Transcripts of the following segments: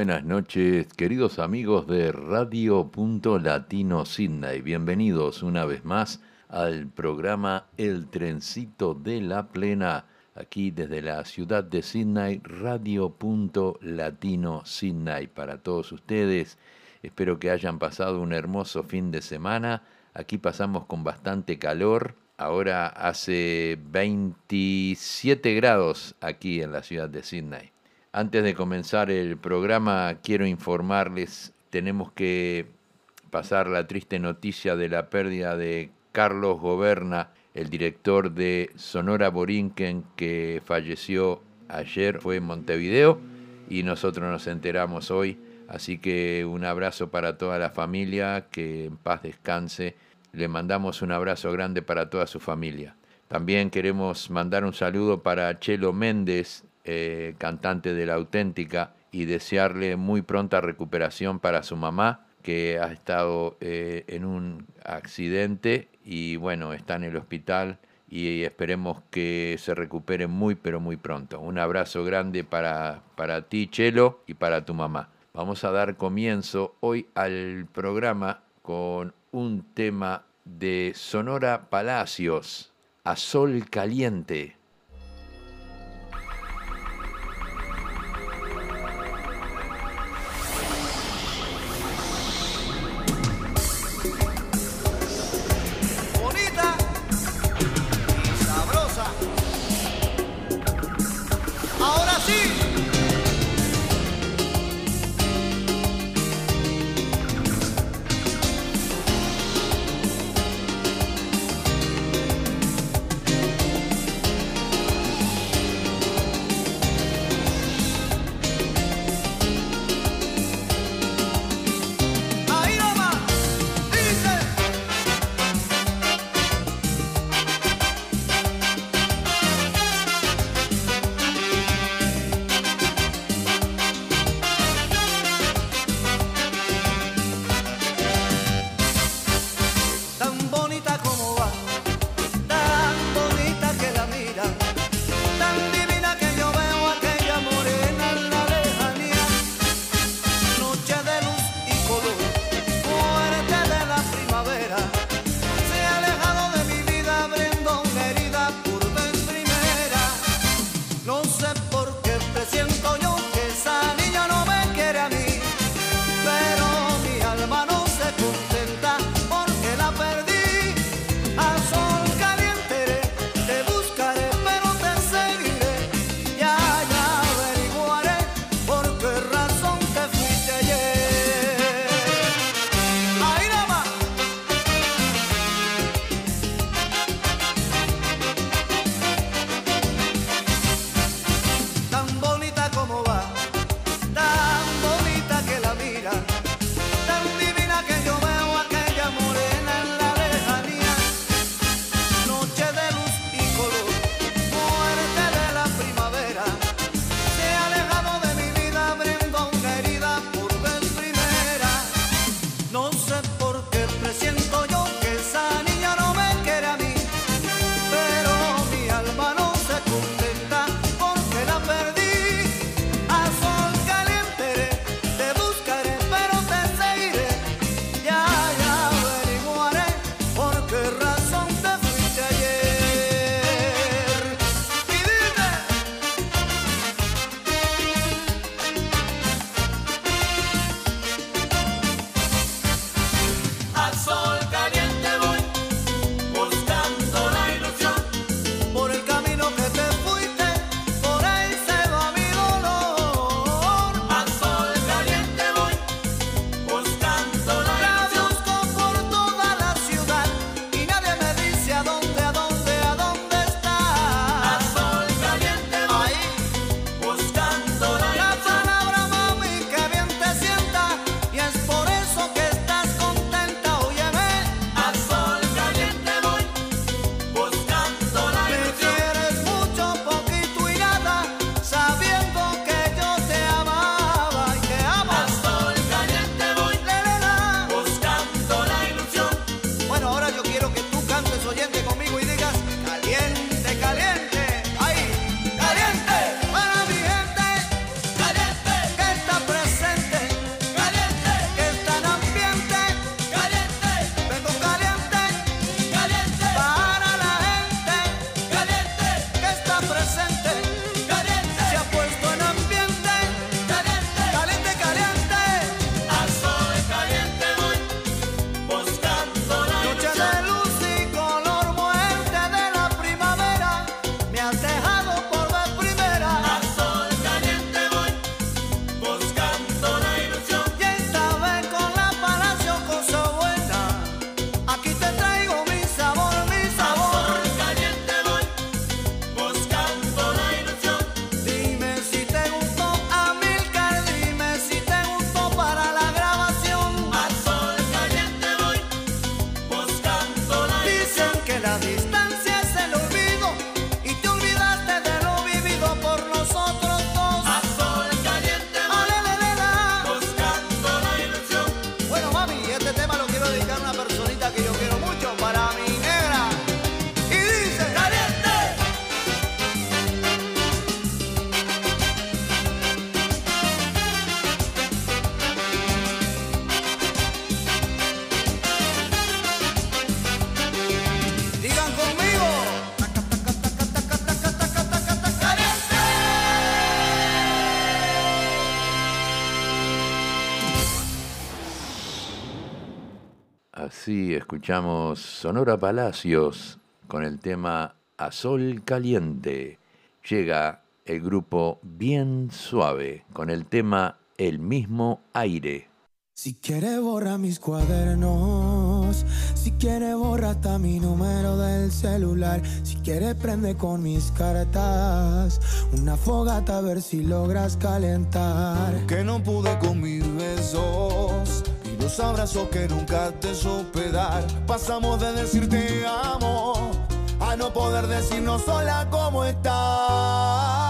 buenas noches, queridos amigos de Radio Punto Latino Sydney. Bienvenidos una vez más al programa El Trencito de la Plena, aquí desde la ciudad de Sydney, Radio Punto Latino Sydney. Para todos ustedes, espero que hayan pasado un hermoso fin de semana. Aquí pasamos con bastante calor. Ahora hace 27 grados aquí en la ciudad de Sydney. Antes de comenzar el programa, quiero informarles, tenemos que pasar la triste noticia de la pérdida de Carlos Goberna, el director de Sonora Borinquen, que falleció ayer, fue en Montevideo, y nosotros nos enteramos hoy. Así que un abrazo para toda la familia, que en paz descanse. Le mandamos un abrazo grande para toda su familia. También queremos mandar un saludo para Chelo Méndez, eh, cantante de La Auténtica, y desearle muy pronta recuperación para su mamá, que ha estado eh, en un accidente y bueno, está en el hospital y esperemos que se recupere muy pero muy pronto. Un abrazo grande para, para ti, Chelo, y para tu mamá. Vamos a dar comienzo hoy al programa con un tema de Sonora Palacios, a sol caliente. Así escuchamos Sonora Palacios con el tema A Sol Caliente. Llega el grupo Bien Suave con el tema El mismo aire. Si quiere borra mis cuadernos, si quiere borra hasta mi número del celular, si quiere prende con mis cartas una fogata a ver si logras calentar. Que no pude con mis besos y los abrazos que nunca te supe. Pasamos de decirte amo a no poder decirnos sola cómo estás.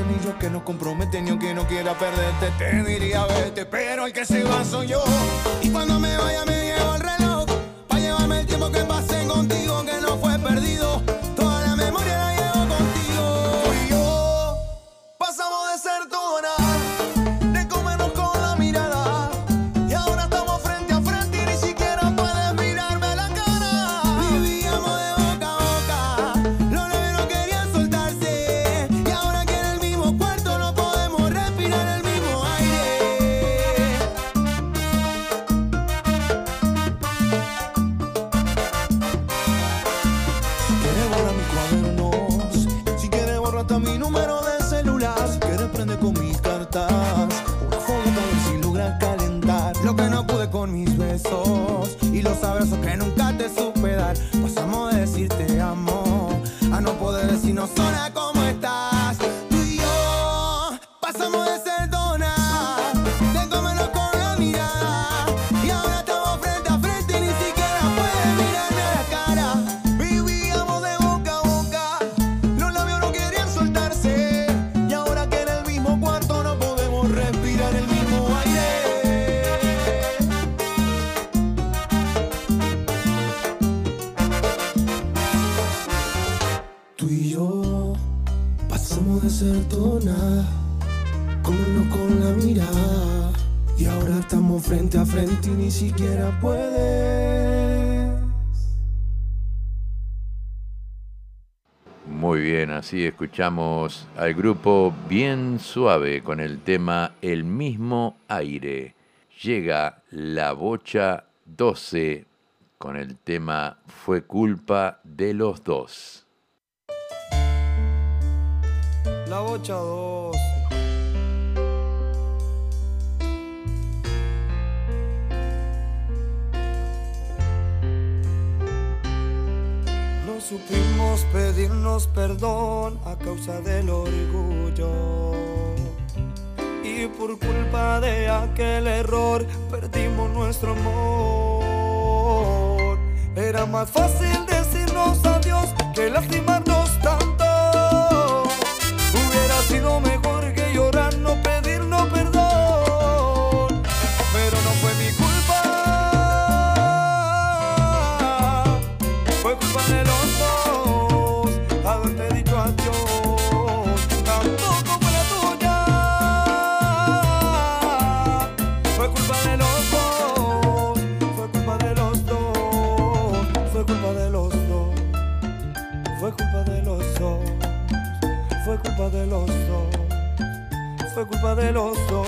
Anillos que nos comprometen y aunque no quiera perderte, te diría vete. Pero el que se va soy yo. Y cuando me vaya me llevo el reloj. Así escuchamos al grupo Bien Suave con el tema El mismo aire. Llega la bocha 12 con el tema Fue culpa de los dos. La bocha 12. Supimos pedirnos perdón a causa del orgullo. Y por culpa de aquel error perdimos nuestro amor. Era más fácil decirnos adiós que lastimarnos de los fue culpa de los dos.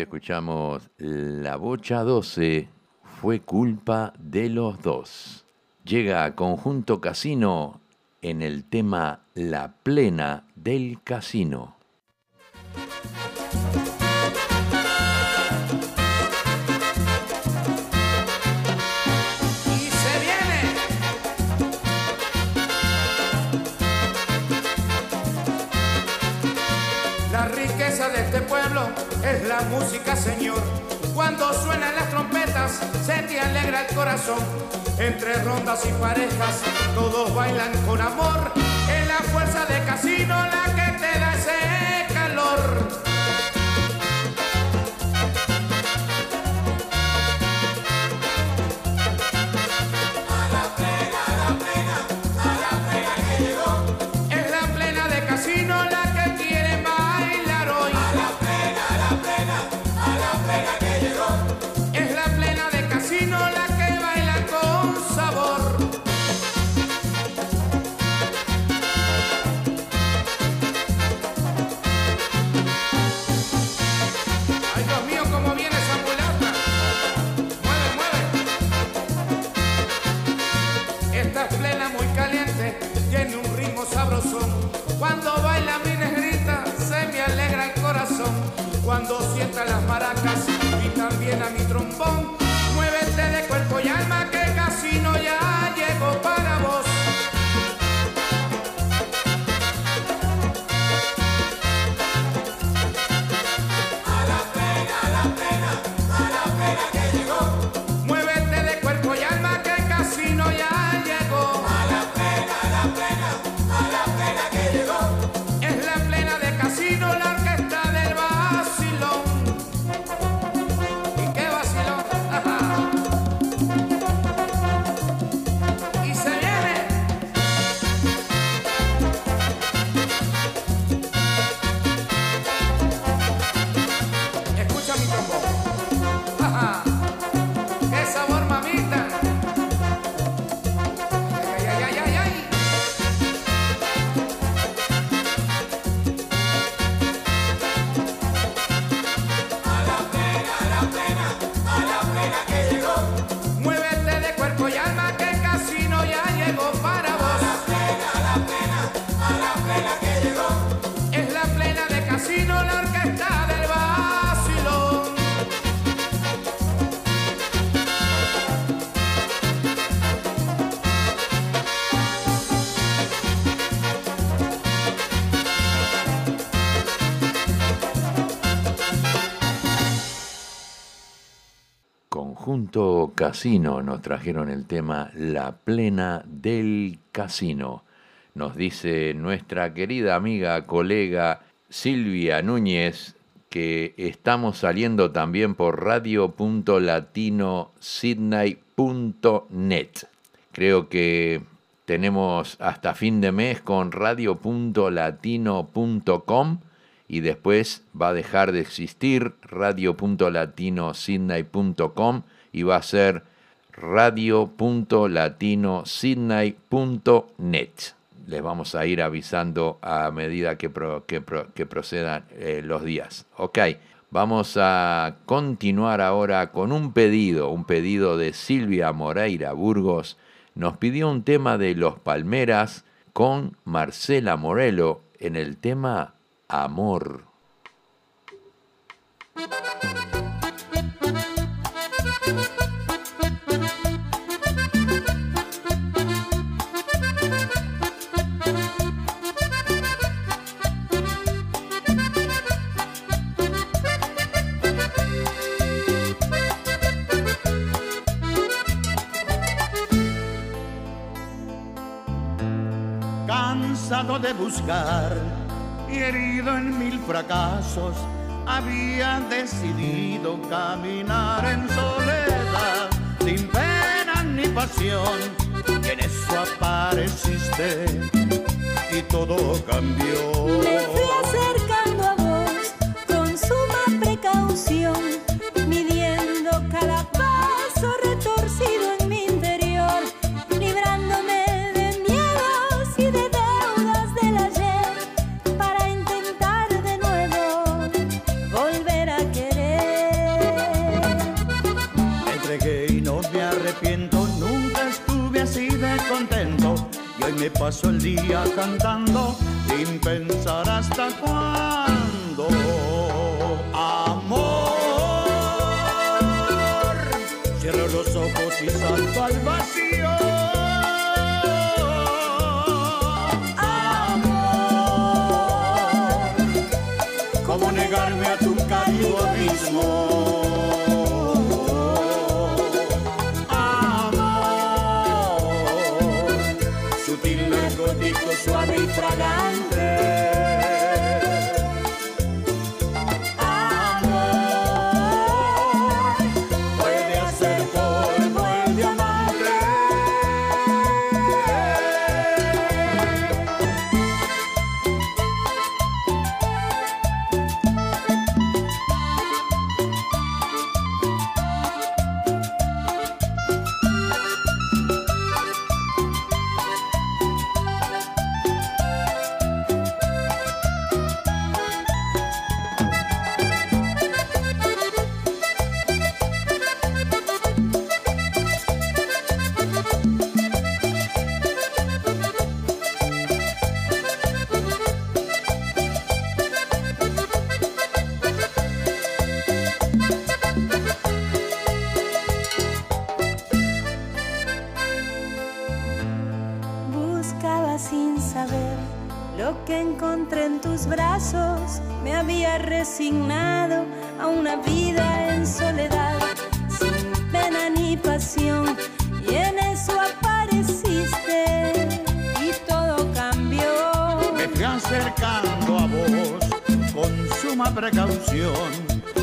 escuchamos La Bocha 12 fue culpa de los dos. Llega Conjunto Casino en el tema La Plena del Casino. música, Señor. Cuando suenan las trompetas, se te alegra el corazón. Entre rondas y parejas, todos bailan con amor. Es la fuerza de casino la que te da Casino nos trajeron el tema La Plena del Casino. Nos dice nuestra querida amiga, colega Silvia Núñez, que estamos saliendo también por radio. radio.latinosidney.net. Creo que tenemos hasta fin de mes con radio.latino.com y después va a dejar de existir radio.latinosidney.com y va a ser radio.latinosidney.net. Les vamos a ir avisando a medida que, procedan eh, los días. Ok, vamos a continuar ahora con un pedido, un pedido de Silvia Moreira Burgos. Nos pidió un tema de Los Palmeras con Marcela Morelo en el tema Amor. De buscar y herido en mil fracasos, había decidido caminar en soledad, sin pena ni pasión. Y en eso apareciste y todo cambió. Me paso el día cantando sin pensar hasta cuándo. Amor, cierro los ojos y salto al vacío. Suave Resignado a una vida en soledad, sin pena ni pasión. Y en eso apareciste y todo cambió. Me fui acercando a vos con suma precaución,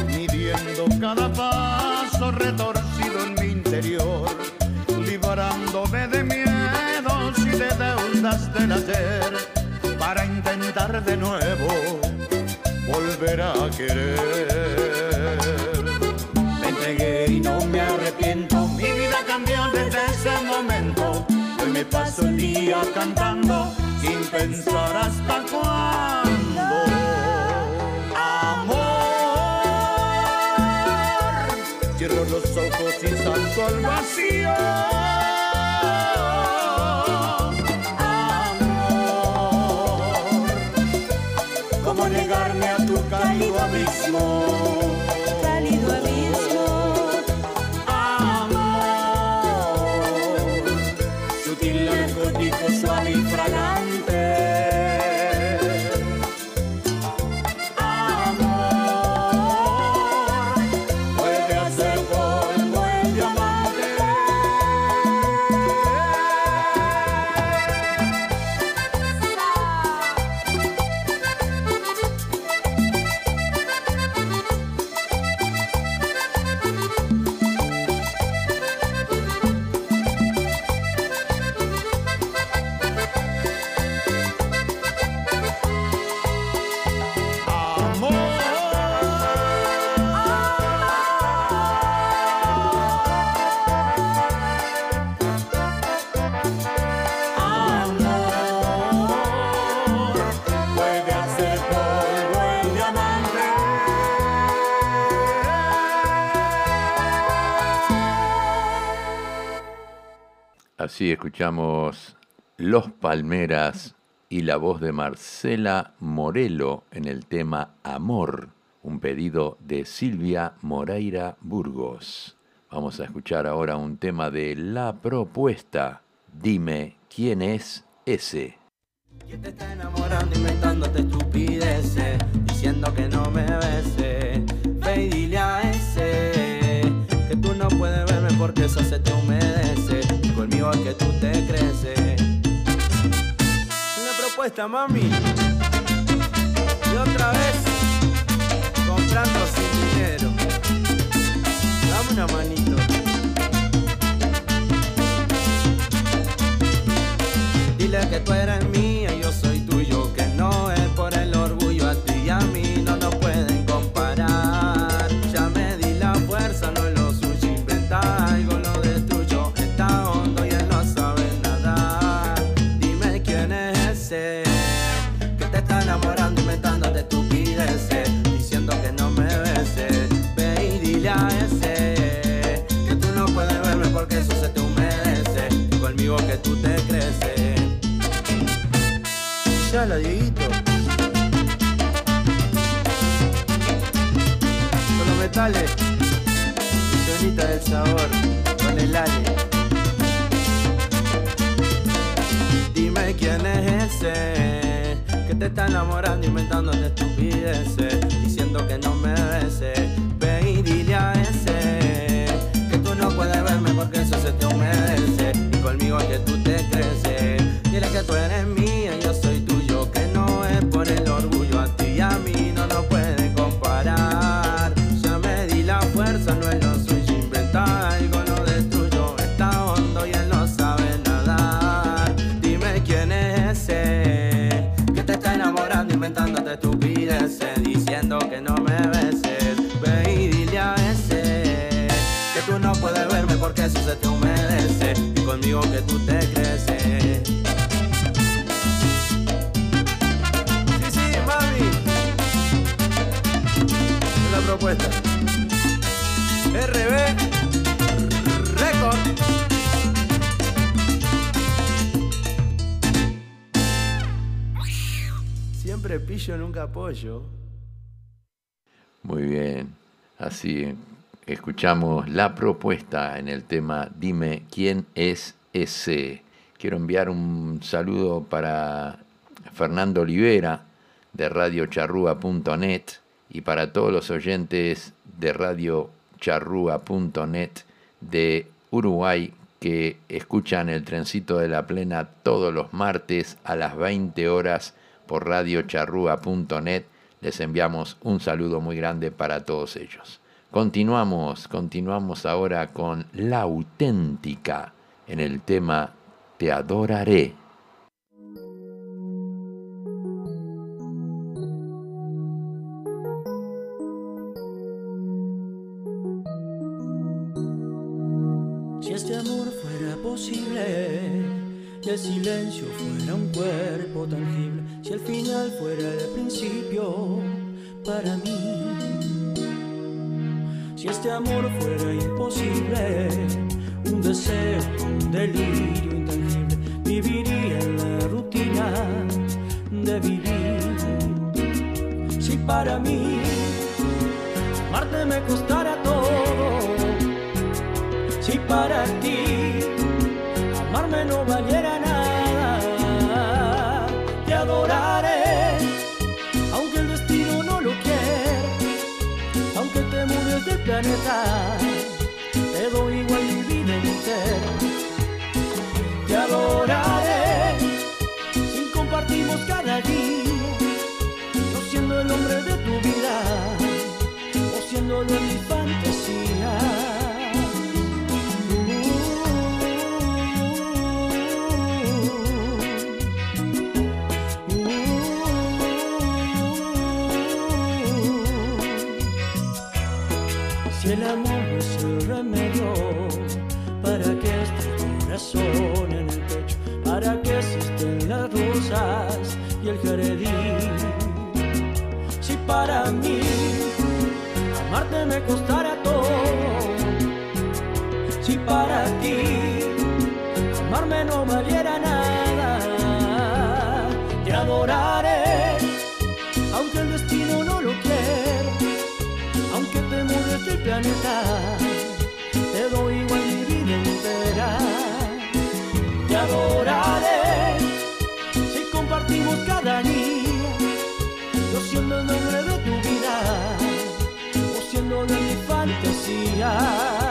midiendo cada paso retorcido en mi interior, librándome de miedos y de deudas del ayer, para intentar de nuevo volver a querer. Me entregué y no me arrepiento, mi vida cambió desde ese momento. Hoy me paso el día cantando sin pensar hasta cuándo. Cierro los ojos y salto al vacío. Amor, ¿cómo negarme a Así escuchamos Los Palmeras y la voz de Marcela Morelo en el tema Amor, un pedido de Silvia Moreira Burgos. Vamos a escuchar ahora un tema de La Propuesta. Dime quién es ese. ¿Quién te está enamorando, inventándote estupideces, diciendo que no me bese? Ve y dile a ese que tú no puedes verme porque eso se te humedece. Es que tú te creces. Una propuesta, mami. Y otra vez, comprando sin dinero. Dame una manito. Dile que tú eres mía Dime quién es ese que te está enamorando, inventándote estupideces, diciendo que no me beses. Ve y dile a ese que tú no puedes verme porque eso se te humedece. Y conmigo es que tú te creces. Dile que tú eres mía, conmigo que tú te creces. Sí, sí, mami. La propuesta. RB Record. Siempre pillo, nunca apoyo. Muy bien, así escuchamos la propuesta en el tema Dime quién es ese. Quiero enviar un saludo para Fernando Olivera de radiocharrúa.net y para todos los oyentes de radiocharrúa.net de Uruguay que escuchan el trencito de la plena todos los martes a las 20 horas por radiocharrúa.net. Les enviamos un saludo muy grande para todos ellos. Continuamos, continuamos ahora con la auténtica en el tema Te adoraré. Si este amor fuera posible y el silencio fuera un cuerpo tangible, si el final fuera el principio para mí, si este amor fuera imposible, un deseo, un delirio intangible, viviría en la rutina de vivir. Si para mí amarte me costara todo si para ti amarme no valiera te doy igual mi vida entera. Te adoraré, si compartimos cada día, no siendo el hombre de tu vida, o en mi fantasía. corazón en el pecho. ¿Para qué existen las rosas y el jardín? Si para mí amarte me costará todo. Si para ti amarme no valiera nada, te adoraré, aunque el destino no lo quiera, aunque te mude este planeta fantasía.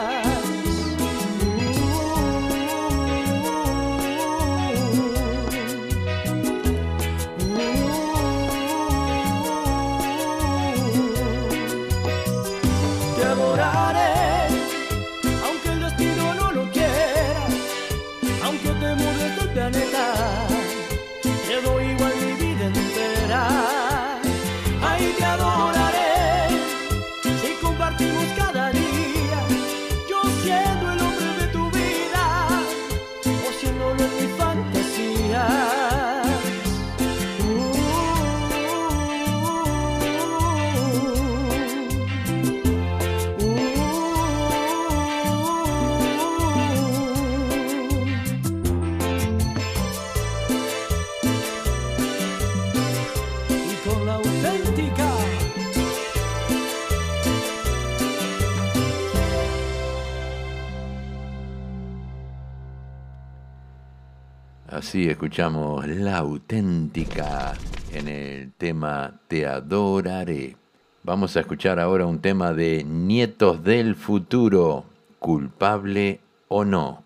Escuchamos la auténtica en el tema Te adoraré. Vamos a escuchar ahora un tema de Nietos del Futuro, culpable o no.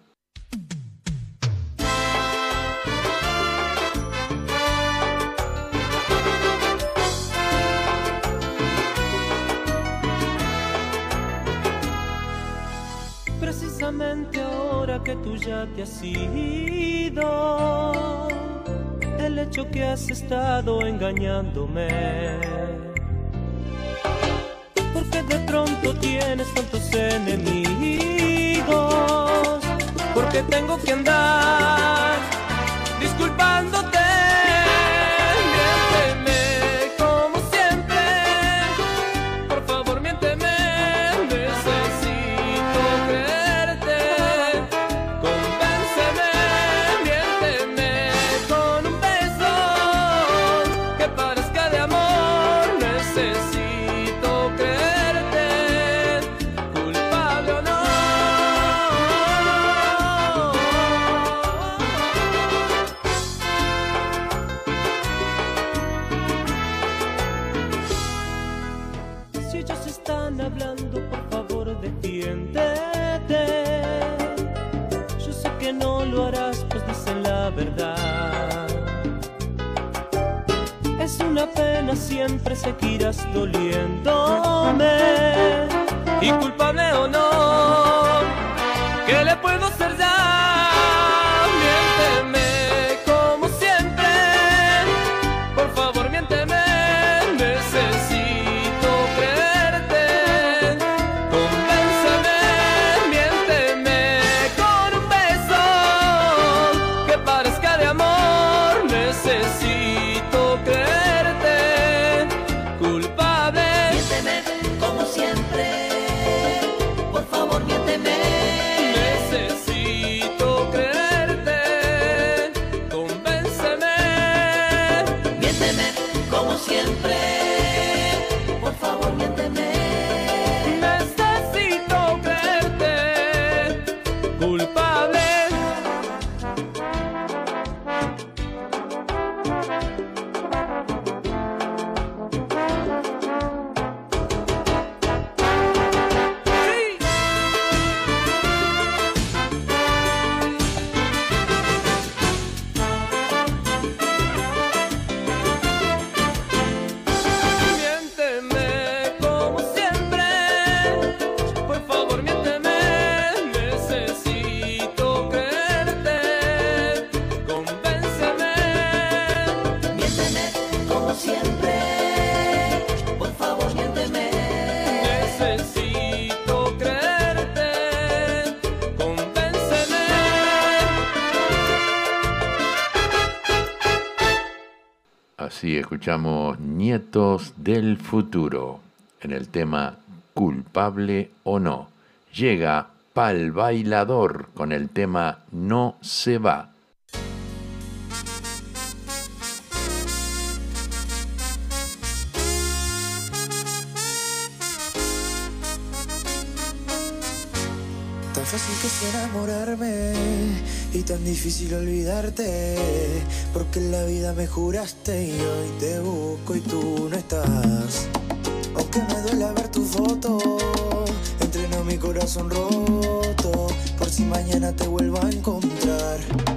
Que has estado engañándome. Porque de pronto tienes tantos enemigos, porque tengo que andar hablando, por favor defiéndete. Yo sé que no lo harás, pues dicen la verdad. Es una pena, siempre seguirás doliéndome. Y culpable o no, ¿qué le puedo hacer ya? escuchamos Nietos del Futuro en el tema Culpable o no. Llega Pal Bailador con el tema No se va. Tan fácil que enamorarme y tan difícil olvidarte, porque en la vida me juraste y hoy te busco y tú no estás. Aunque me duele ver tu foto, entreno mi corazón roto, por si mañana te vuelvo a encontrar.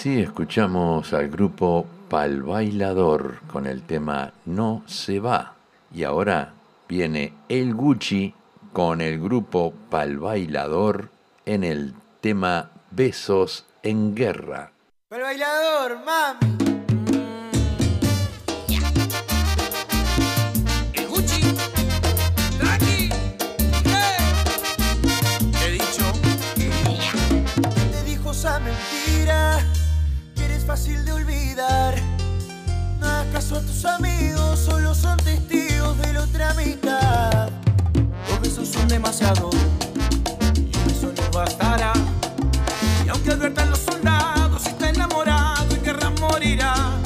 así escuchamos al grupo Pal Bailador con el tema No se va. Y ahora viene el Gucci con el grupo Pal Bailador en el tema Besos en Guerra. Pal Bailador, mami. es fácil de olvidar. ¿Acaso tus amigos solo son testigos de la otra mitad? Dos besos son demasiado y un beso no bastará. Y aunque adviertan los soldados, si está enamorado y querrá morirá.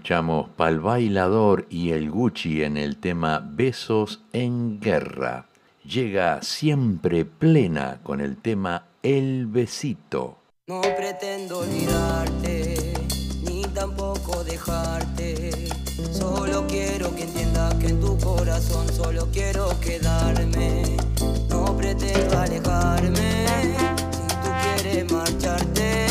escuchamos Pal Bailador y el Gucci en el tema Besos en Guerra. Llega siempre plena con el tema El Besito. No pretendo olvidarte, ni tampoco dejarte. Solo quiero que entiendas que en tu corazón solo quiero quedarme. No pretendo alejarme, si tú quieres marcharte.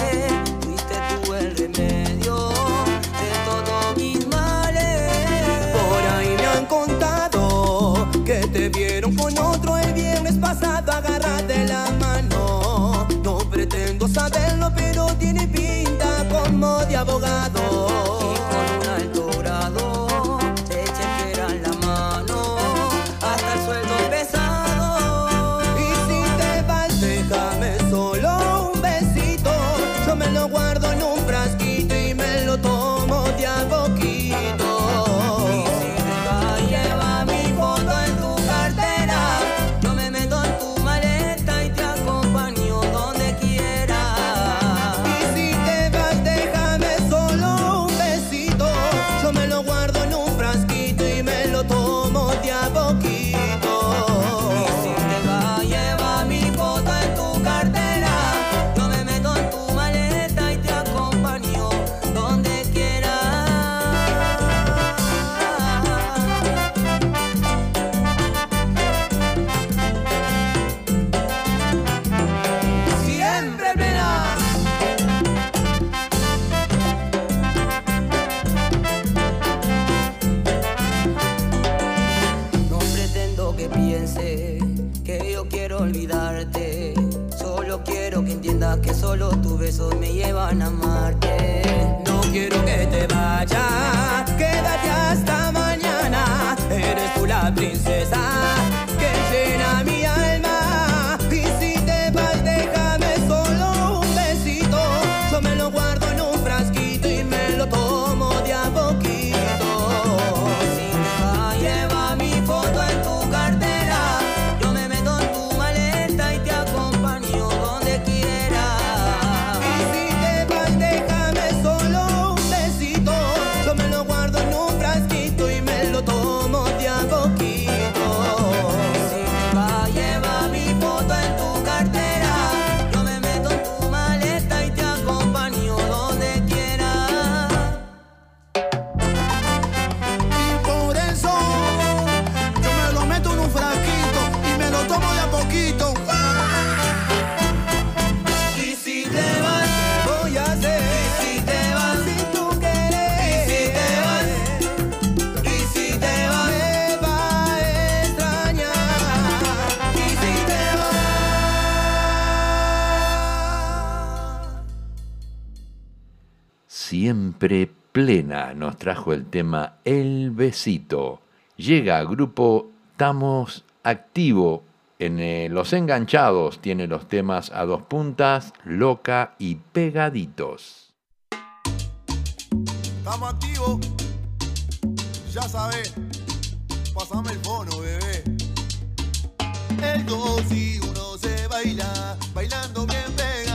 Elena nos trajo el tema El Besito. Llega grupo Tamos Activo. En eh, Los Enganchados tiene los temas a dos puntas, loca y pegaditos. Estamos activos. Ya sabes. Pasame el bono, bebé. El dos y uno se baila, bailando bien pegado.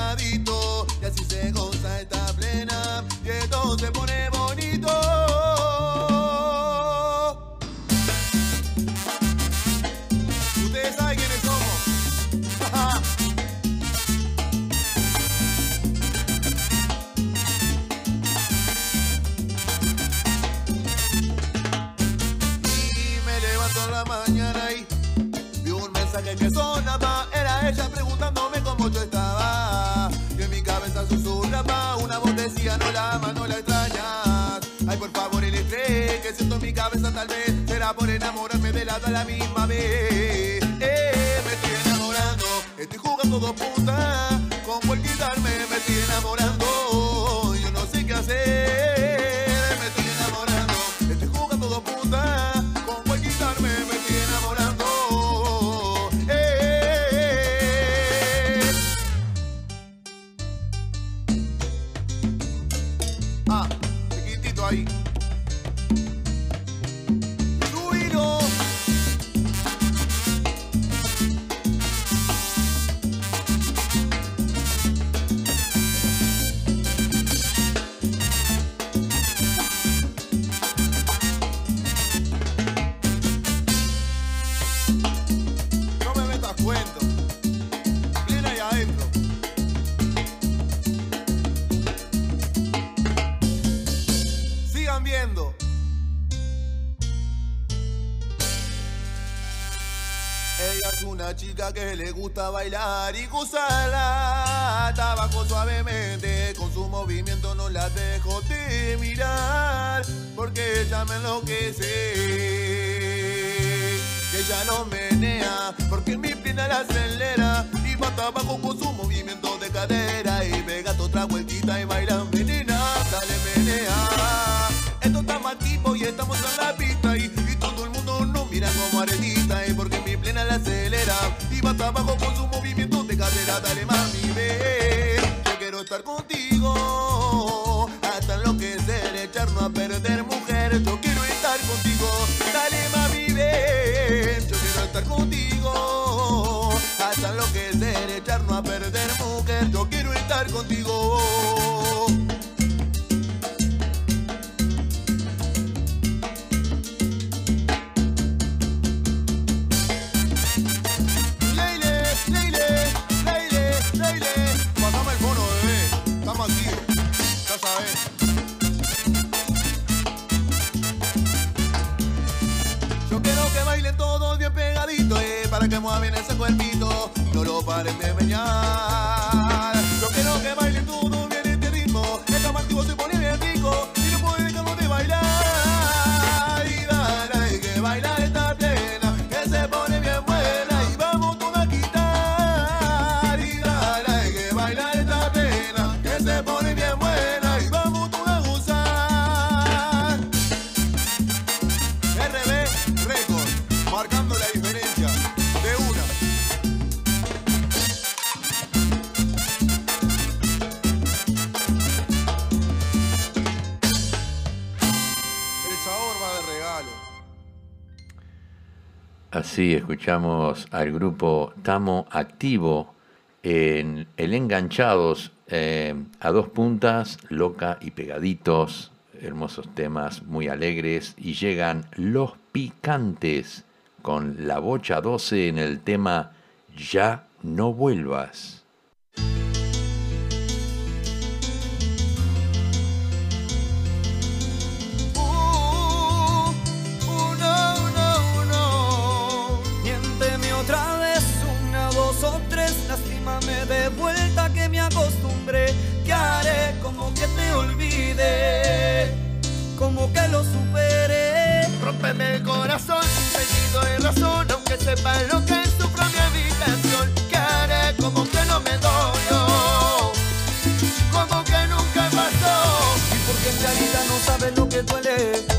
no la amas, no la extrañas. Ay, por favor, el estrés que siento mi cabeza tal vez será por enamorarme de lado a la misma vez. Eh, me estoy enamorando, estoy jugando dos puntas. gusta bailar y gozarla. Tabaco suavemente, con su movimiento no la dejo de mirar, porque ella me enloquece. Ella no menea, porque mi plena la acelera, y va tabaco con su movimiento de cadera arriba abajo con su movimiento de carrera, Dale mami, ven, yo quiero estar contigo. Hasta lo que enloquecer, echarnos a perder, mujer. Yo quiero estar contigo. Dale mami, ven, yo quiero estar contigo. Hasta lo que enloquecer, echarnos a perder, mujer. Yo quiero estar contigo. para que mueva bien ese cuerpito. No lo paren de meñar. Sí, escuchamos al grupo Tamo Activo en el Enganchados eh, a dos puntas, loca y pegaditos, hermosos temas muy alegres y llegan los picantes con la bocha 12 en el tema Ya no vuelvas. Dame el corazón, sentido y razón, aunque sepa lo que sufro en mi habitación. Que haré como que no me dolió, como que nunca pasó. Y porque en realidad no sabes lo que duele.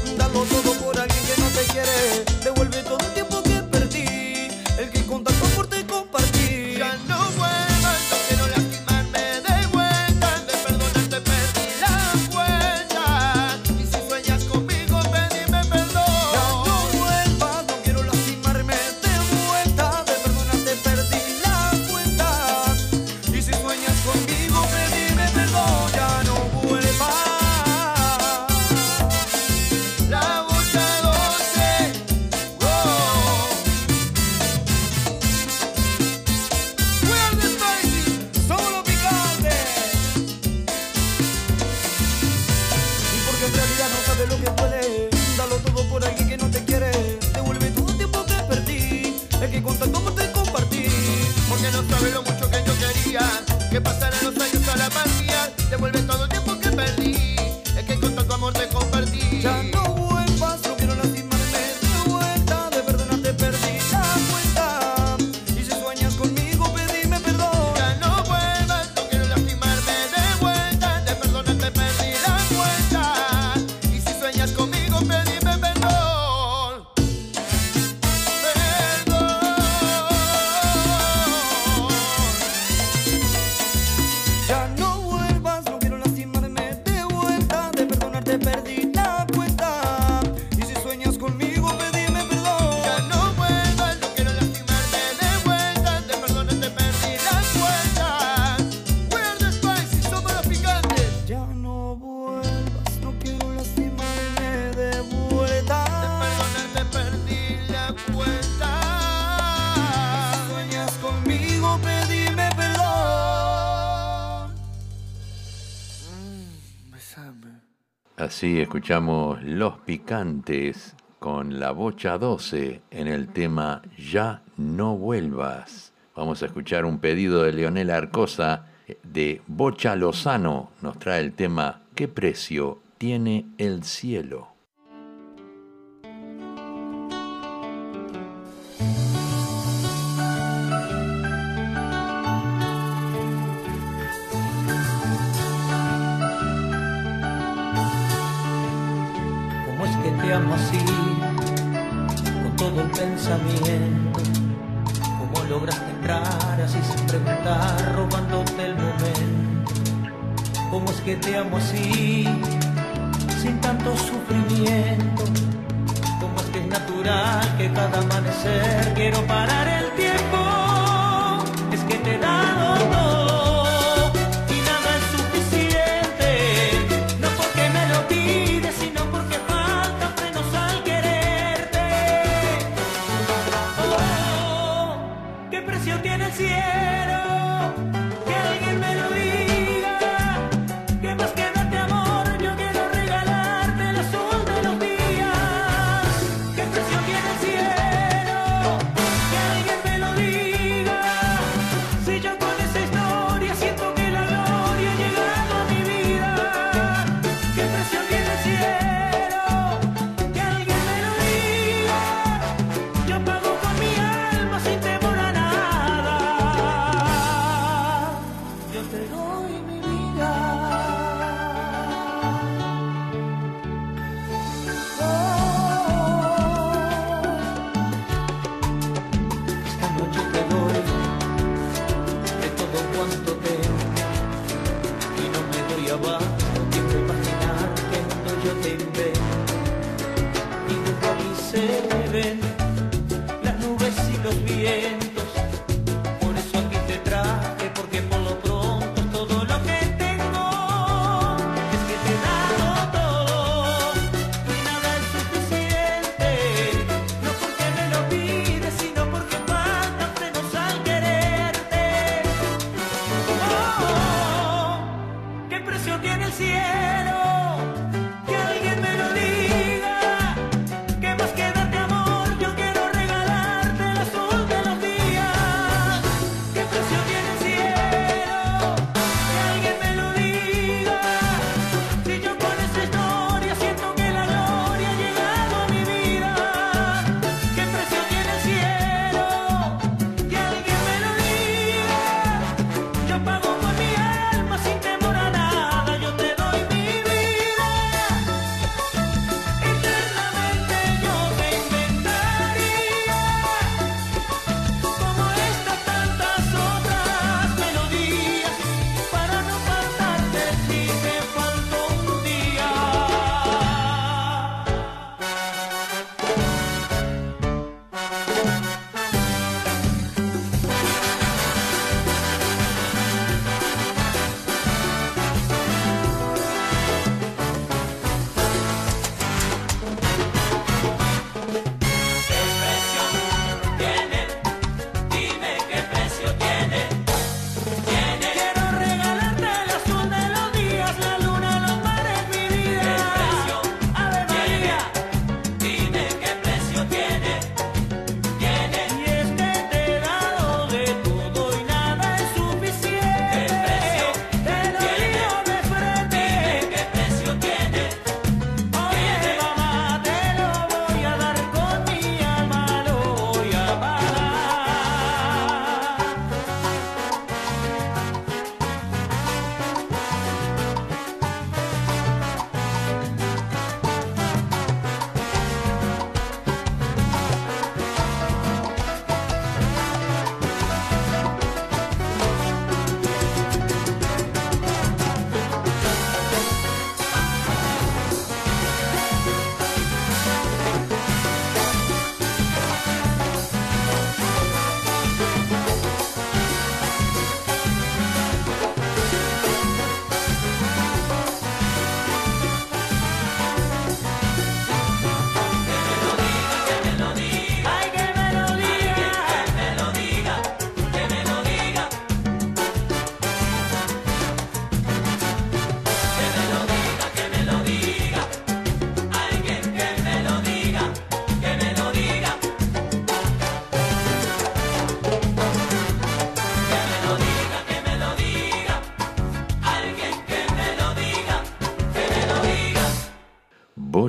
Así escuchamos Los Picantes con la bocha 12 en el tema Ya no vuelvas. Vamos a escuchar un pedido de Leonel Arcosa de Bocha Lozano. Nos trae el tema ¿Qué precio tiene el cielo? Te amo así? Con todo el pensamiento. ¿Cómo lograste entrar así sin preguntar, robándote el momento? ¿Cómo es que te amo así? Sin tanto sufrimiento. ¿Cómo es que es natural que cada amanecer quiero parar el tiempo? Es que te he precio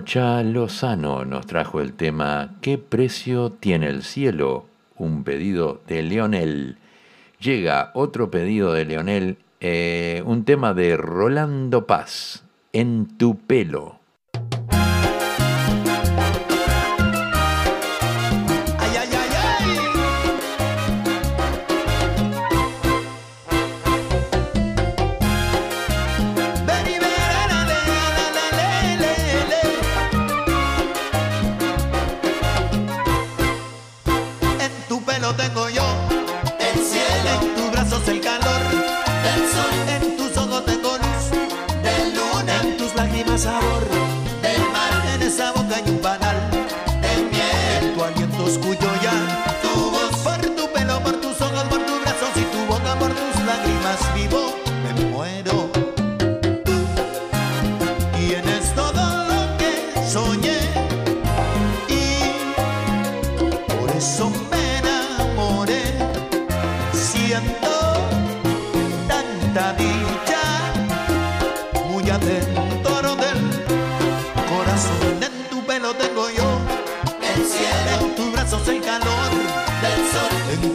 Rocha Lozano nos trajo el tema ¿Qué precio tiene el cielo? Un pedido de Leonel. Llega otro pedido de Leonel, eh, un tema de Rolando Paz, En tu pelo.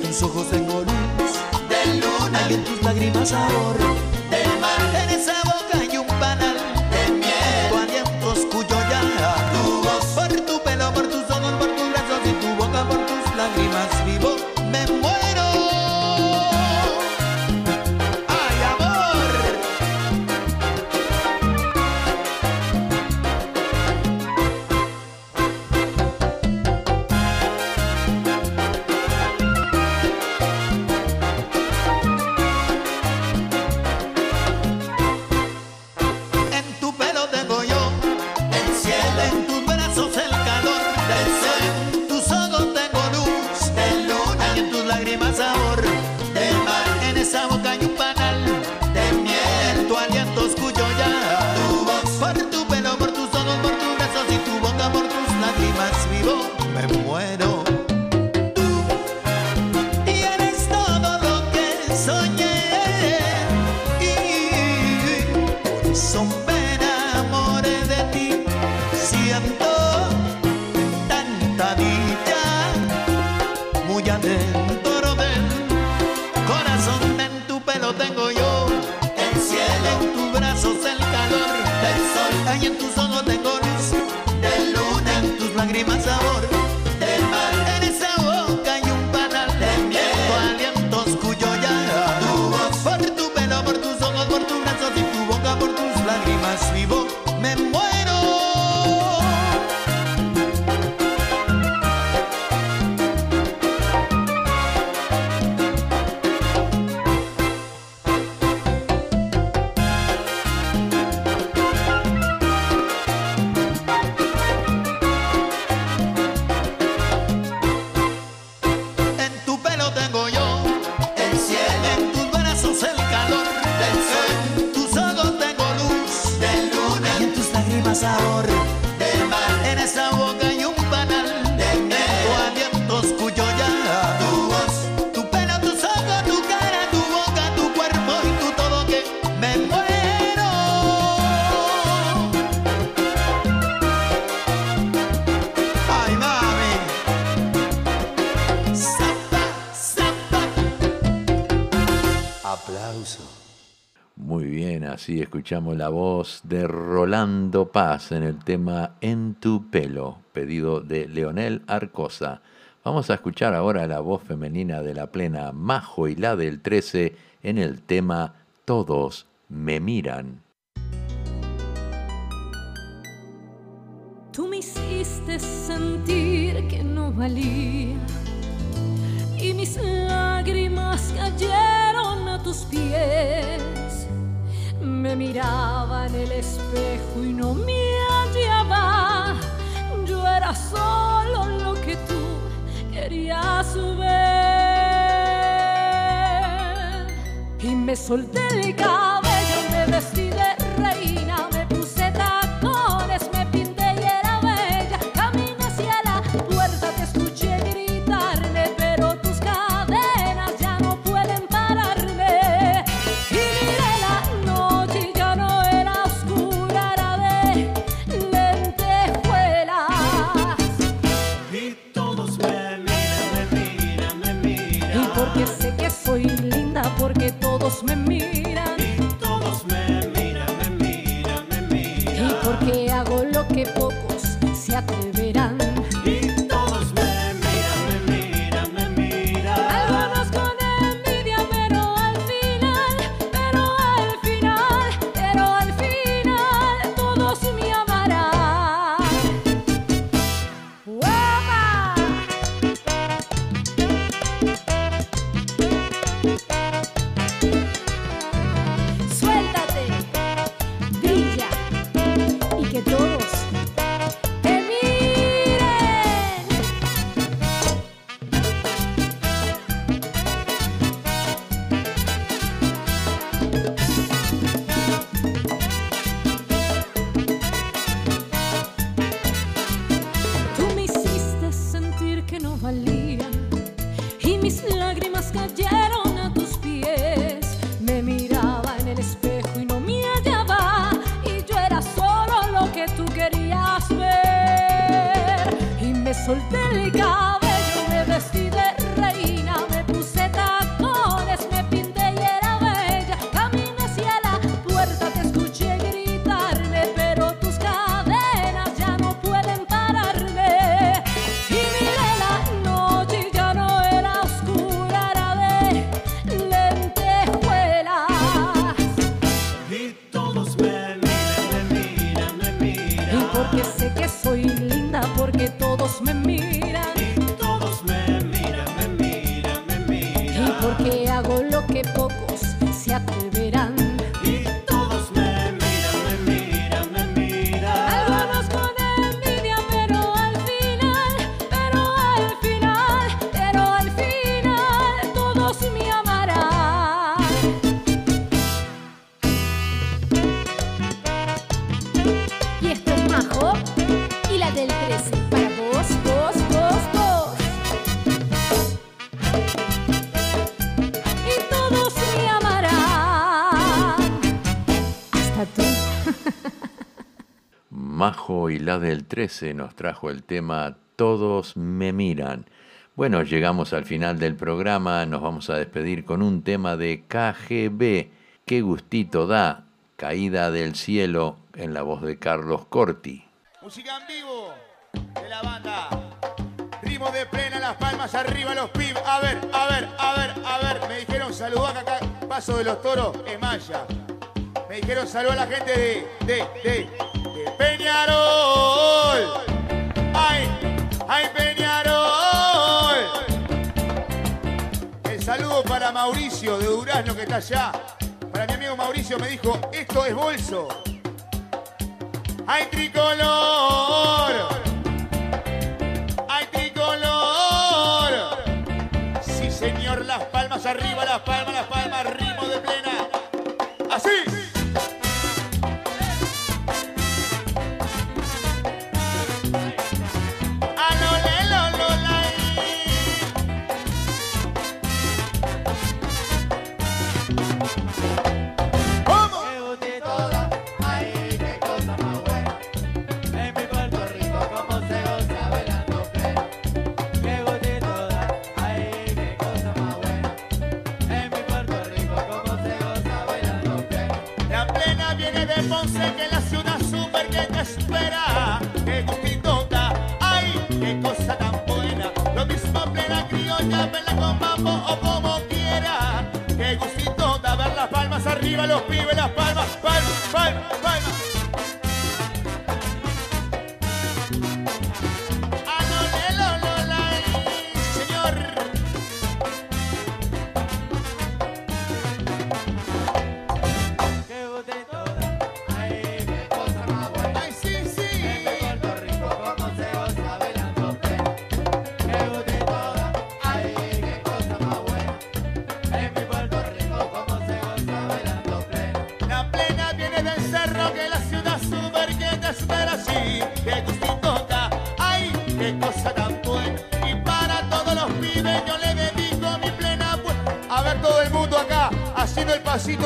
tus ojos tengo luz de luna. y en tus lágrimas ahorro escuchamos la voz de Rolando Paz en el tema En tu pelo, pedido de Leonel Arcosa. Vamos a escuchar ahora la voz femenina de la plena Majo y la del 13 en el tema Todos me miran. Tú me hiciste sentir que no valía y mis lágrimas cayeron a tus pies me miraba en el espejo y no me hallaba. Yo era solo lo que tú querías ver. Y me solté el cabo todos me miran. Todos me miran, me miran, me Y miran. porque hago lo que pocos y la del 13 nos trajo el tema Todos me miran. Bueno, llegamos al final del programa, nos vamos a despedir con un tema de KGB. Qué gustito da, Caída del cielo en la voz de Carlos Corti. Música en vivo de la banda. Ritmo de plena, las palmas arriba, los pibes. A ver, a ver, a ver, a ver. Me dijeron saludar acá, paso de los toros, es Maya. Me dijeron saludar a la gente de, de, de, Peñarol. Ay, Peñarol. El saludo para Mauricio de Durazno que está allá. Para mi amigo Mauricio me dijo, esto es bolso. ¡Ay, tricolor! ¡Ay, tricolor! Sí, señor, las palmas arriba, las palmas, las palmas, ritmo de plena. ¡Así! De Ponce, que la ciudad super que te espera. Qué gustito da, ay, qué cosa tan buena. Lo mismo plena criolla, verla con mambo o como quiera. Qué gustito da ver las palmas arriba, los pibes, las palmas, palmas, palmas, palmas.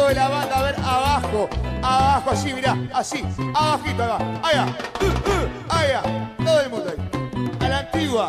De la banda. A ver, abajo, abajo, así, mirá, así, abajito acá. Allá, uh, uh, allá, todo el mundo ahí. A la antigua.